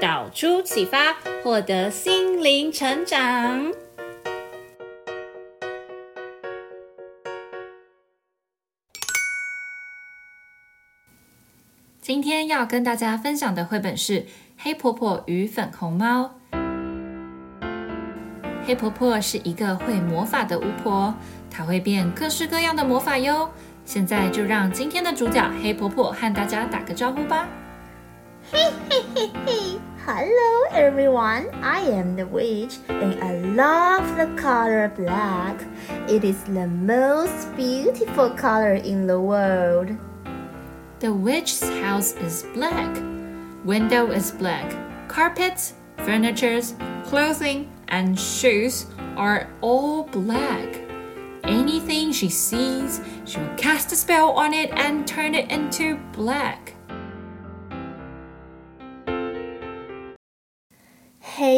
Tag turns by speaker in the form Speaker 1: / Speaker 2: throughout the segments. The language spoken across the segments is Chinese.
Speaker 1: 导出启发，获得心灵成长。今天要跟大家分享的绘本是《黑婆婆与粉红猫》。黑婆婆是一个会魔法的巫婆，她会变各式各样的魔法哟。现在就让今天的主角黑婆婆和大家打个招呼吧。
Speaker 2: 嘿嘿嘿嘿，Hello everyone, I am the witch and I love the color black. It is the most beautiful color in the world.
Speaker 1: The witch's house is black. Window is black. Carpets, furniture, clothing, and shoes are all black. Anything she sees, she will cast a spell on it and turn it into black.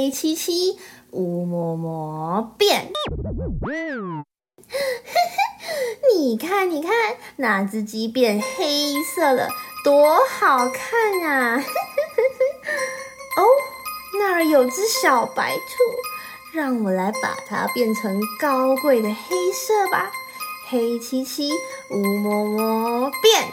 Speaker 2: 黑漆漆，乌摸摸变。你看，你看，那只鸡变黑色了，多好看啊！哦，那儿有只小白兔，让我来把它变成高贵的黑色吧。黑漆漆，乌摸摸变。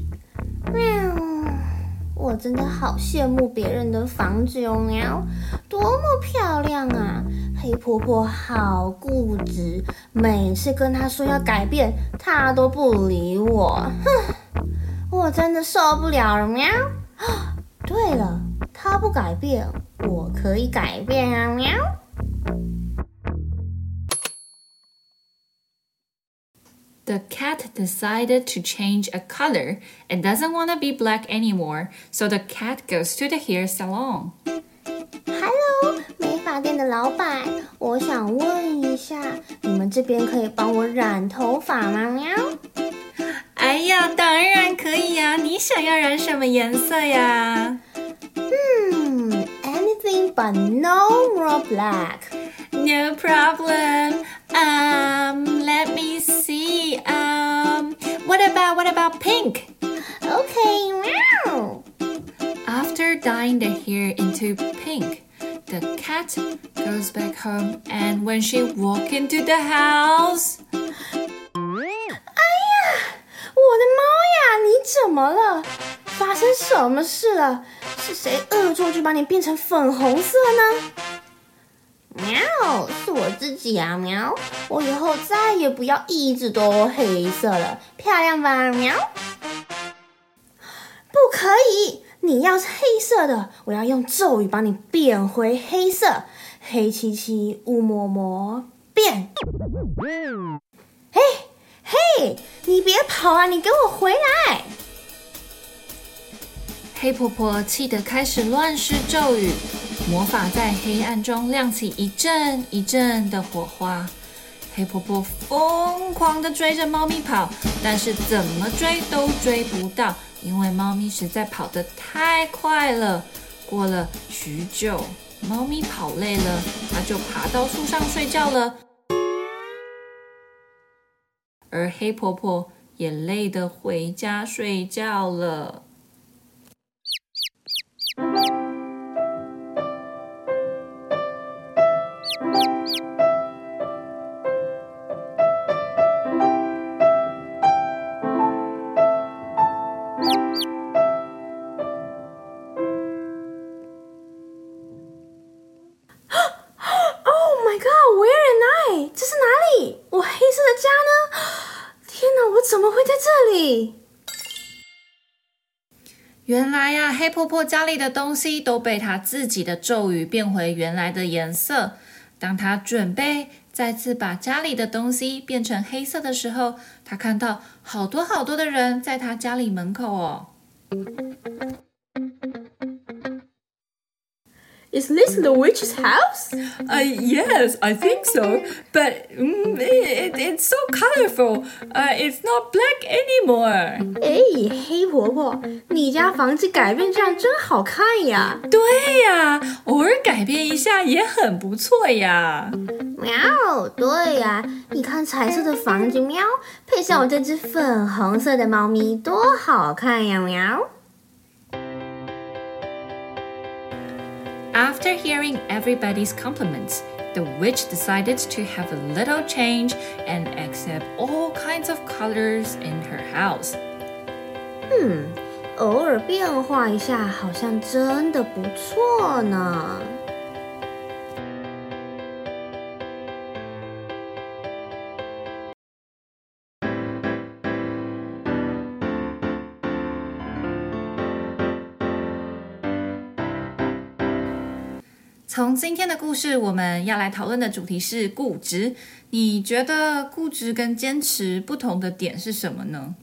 Speaker 2: 喵。我真的好羡慕别人的房子哟，喵，多么漂亮啊！黑婆婆好固执，每次跟她说要改变，她都不理我，哼，我真的受不了了，喵。对了，她不改变，我可以改变啊，喵。
Speaker 1: The cat decided to change a color and doesn't want to be black anymore, so the cat goes to the hair salon.
Speaker 2: Hello，美发店的老板，我想问一下，你们这边可以帮我染头发吗？喵。
Speaker 1: 哎呀，当然可以呀，你想要染什么颜色呀？
Speaker 2: 嗯，anything but no more black.
Speaker 1: No problem. Um, let me see. Um, what about what about pink?
Speaker 2: Okay, meow.
Speaker 1: After dyeing the hair into pink, the cat goes back home and when she walk into the house.
Speaker 2: 哎呀，我的猫呀，你怎么了？发生什么事了？是谁恶作剧把你变成粉红色呢？ 喵，是我自己啊，喵！我以后再也不要一直都黑色了，漂亮吧，喵？不可以，你要是黑色的，我要用咒语把你变回黑色，黑漆漆，乌摸摸，变！嘿，嘿，你别跑啊，你给我回来！
Speaker 1: 黑婆婆气得开始乱施咒语。魔法在黑暗中亮起一阵一阵的火花，黑婆婆疯狂地追着猫咪跑，但是怎么追都追不到，因为猫咪实在跑得太快了。过了许久，猫咪跑累了，它就爬到树上睡觉了，而黑婆婆也累得回家睡觉了。黑婆婆家里的东西都被她自己的咒语变回原来的颜色。当她准备再次把家里的东西变成黑色的时候，她看到好多好多的人在她家里门口哦。
Speaker 2: Is this the witch's house?
Speaker 1: Uh, yes, I think so. But um, it, it's so colorful. Uh, it's not black anymore.
Speaker 2: 哎，黑婆婆，你家房子改变这样真好看呀！
Speaker 1: 对呀，偶尔改变一下也很不错呀。
Speaker 2: 喵，对呀，你看彩色的房子，喵，配上我这只粉红色的猫咪，多好看呀！喵。
Speaker 1: After hearing everybody's compliments, the witch decided to have a little change and accept all kinds of colors in her house.
Speaker 2: 嗯，偶尔变化一下，好像真的不错呢。
Speaker 1: 从今天的故事，我们要来讨论的主题是固执。你觉得固执跟坚持不同的点是什么呢？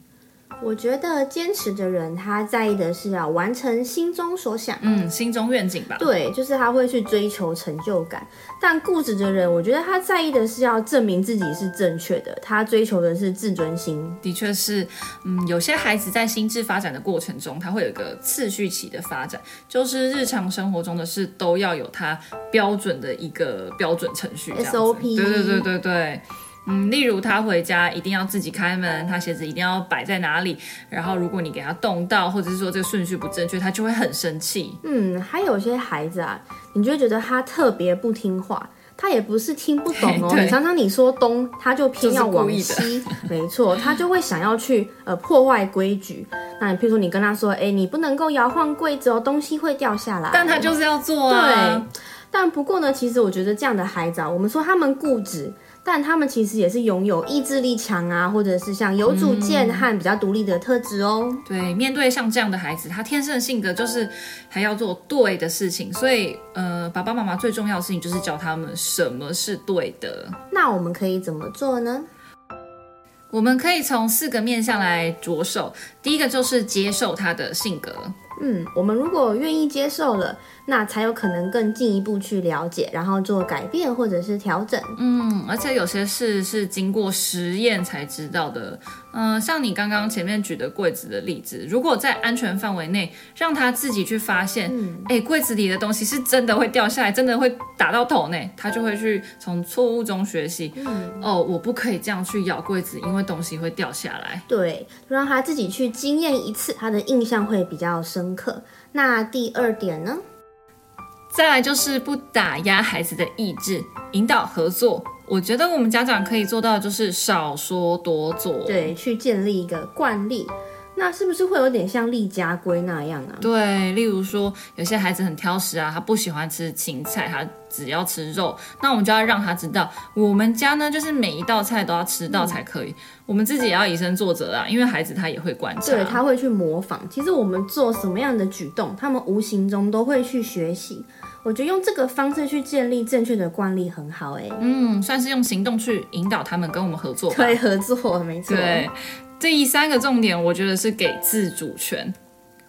Speaker 2: 我觉得坚持的人，他在意的是要完成心中所想，
Speaker 1: 嗯，心中愿景吧。
Speaker 2: 对，就是他会去追求成就感。但固执的人，我觉得他在意的是要证明自己是正确的，他追求的是自尊心。
Speaker 1: 的确是，嗯，有些孩子在心智发展的过程中，他会有一个次序期的发展，就是日常生活中的事都要有他标准的一个标准程序
Speaker 2: ，SOP。
Speaker 1: 对对对对对。嗯，例如他回家一定要自己开门，他鞋子一定要摆在哪里，然后如果你给他动到，或者是说这个顺序不正确，他就会很生气。
Speaker 2: 嗯，还有些孩子啊，你就会觉得他特别不听话，他也不是听不懂哦，你常常你说东，他就偏要往西，没错，他就会想要去呃破坏规矩。那你譬如说你跟他说，哎，你不能够摇晃柜子哦，东西会掉下来，
Speaker 1: 但他就是要做啊。
Speaker 2: 对，但不过呢，其实我觉得这样的孩子啊，我们说他们固执。但他们其实也是拥有意志力强啊，或者是像有主见和比较独立的特质哦。
Speaker 1: 对，面对像这样的孩子，他天生的性格就是还要做对的事情，所以呃，爸爸妈妈最重要的事情就是教他们什么是对的。
Speaker 2: 那我们可以怎么做呢？
Speaker 1: 我们可以从四个面向来着手。第一个就是接受他的性格。
Speaker 2: 嗯，我们如果愿意接受了。那才有可能更进一步去了解，然后做改变或者是调整。
Speaker 1: 嗯，而且有些事是经过实验才知道的。嗯、呃，像你刚刚前面举的柜子的例子，如果在安全范围内让他自己去发现，哎、嗯，柜子里的东西是真的会掉下来，真的会打到头呢，他就会去从错误中学习。嗯，哦，我不可以这样去咬柜子，因为东西会掉下来。
Speaker 2: 对，让他自己去经验一次，他的印象会比较深刻。那第二点呢？
Speaker 1: 再来就是不打压孩子的意志，引导合作。我觉得我们家长可以做到的就是少说多做，
Speaker 2: 对，去建立一个惯例。那是不是会有点像立家规那样啊？
Speaker 1: 对，例如说有些孩子很挑食啊，他不喜欢吃青菜，他只要吃肉。那我们就要让他知道，我们家呢就是每一道菜都要吃到才可以。嗯、我们自己也要以身作则啊，因为孩子他也会观察，
Speaker 2: 对，他会去模仿。其实我们做什么样的举动，他们无形中都会去学习。我觉得用这个方式去建立正确的惯例很好哎，
Speaker 1: 嗯，算是用行动去引导他们跟我们合作，
Speaker 2: 可以合作，没错。
Speaker 1: 对，第三个重点，我觉得是给自主权。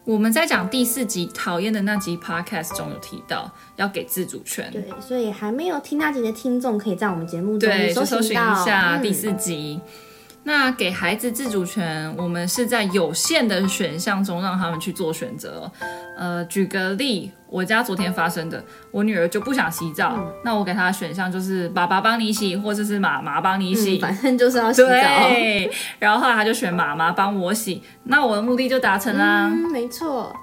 Speaker 1: 我们在讲第四集讨厌的那集 podcast 中有提到要给自主权，
Speaker 2: 对，所以还没有听那集的听众，可以在我们节目中搜寻
Speaker 1: 一下第四集。嗯那给孩子自主权，我们是在有限的选项中让他们去做选择。呃，举个例，我家昨天发生的，我女儿就不想洗澡，嗯、那我给她的选项就是爸爸帮你洗，或者是妈妈帮你洗，
Speaker 2: 嗯，反正就是要洗澡。
Speaker 1: 对，然后后来她就选妈妈帮我洗，那我的目的就达成啦。
Speaker 2: 嗯，没错。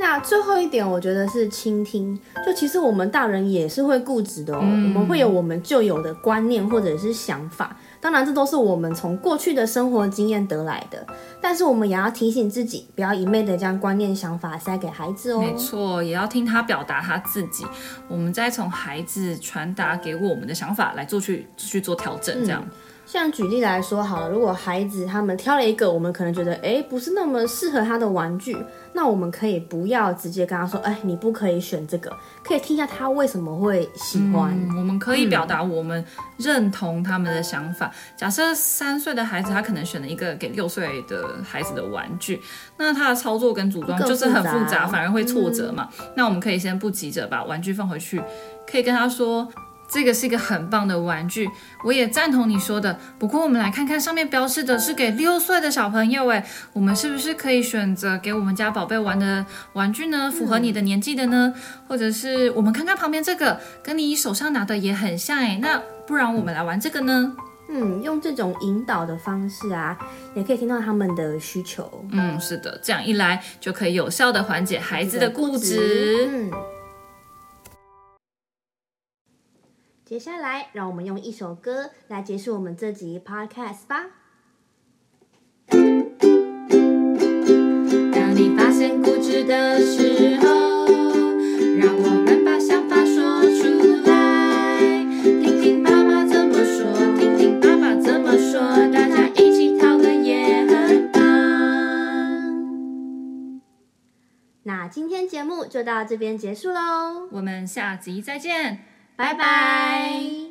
Speaker 2: 那最后一点，我觉得是倾听。就其实我们大人也是会固执的哦，嗯、我们会有我们旧有的观念或者是想法。当然，这都是我们从过去的生活经验得来的，但是我们也要提醒自己，不要一昧的将观念、想法塞给孩子哦。
Speaker 1: 没错，也要听他表达他自己，我们再从孩子传达给我们的想法来做去去做调整，这样。
Speaker 2: 嗯像举例来说好了，如果孩子他们挑了一个，我们可能觉得哎不是那么适合他的玩具，那我们可以不要直接跟他说，哎你不可以选这个，可以听一下他为什么会喜欢。
Speaker 1: 嗯、我们可以表达我们认同他们的想法。嗯、假设三岁的孩子他可能选了一个给六岁的孩子的玩具，那他的操作跟组装就是很复杂，反而会挫折嘛。嗯、那我们可以先不急着把玩具放回去，可以跟他说。这个是一个很棒的玩具，我也赞同你说的。不过，我们来看看上面标示的是给六岁的小朋友，诶，我们是不是可以选择给我们家宝贝玩的玩具呢？符合你的年纪的呢？或者是我们看看旁边这个，跟你手上拿的也很像，诶，那不然我们来玩这个呢？
Speaker 2: 嗯，用这种引导的方式啊，也可以听到他们的需求。
Speaker 1: 嗯，是的，这样一来就可以有效的缓解孩子的固执。
Speaker 2: 嗯。接下来，让我们用一首歌来结束我们这集 podcast 吧。当你发现固执的时候，让我们把想法说出来，听听妈妈怎么说，听听爸爸怎么说，大家一起讨论也很棒。那今天节目就到这边结束喽，
Speaker 1: 我们下集再见。
Speaker 2: 拜拜。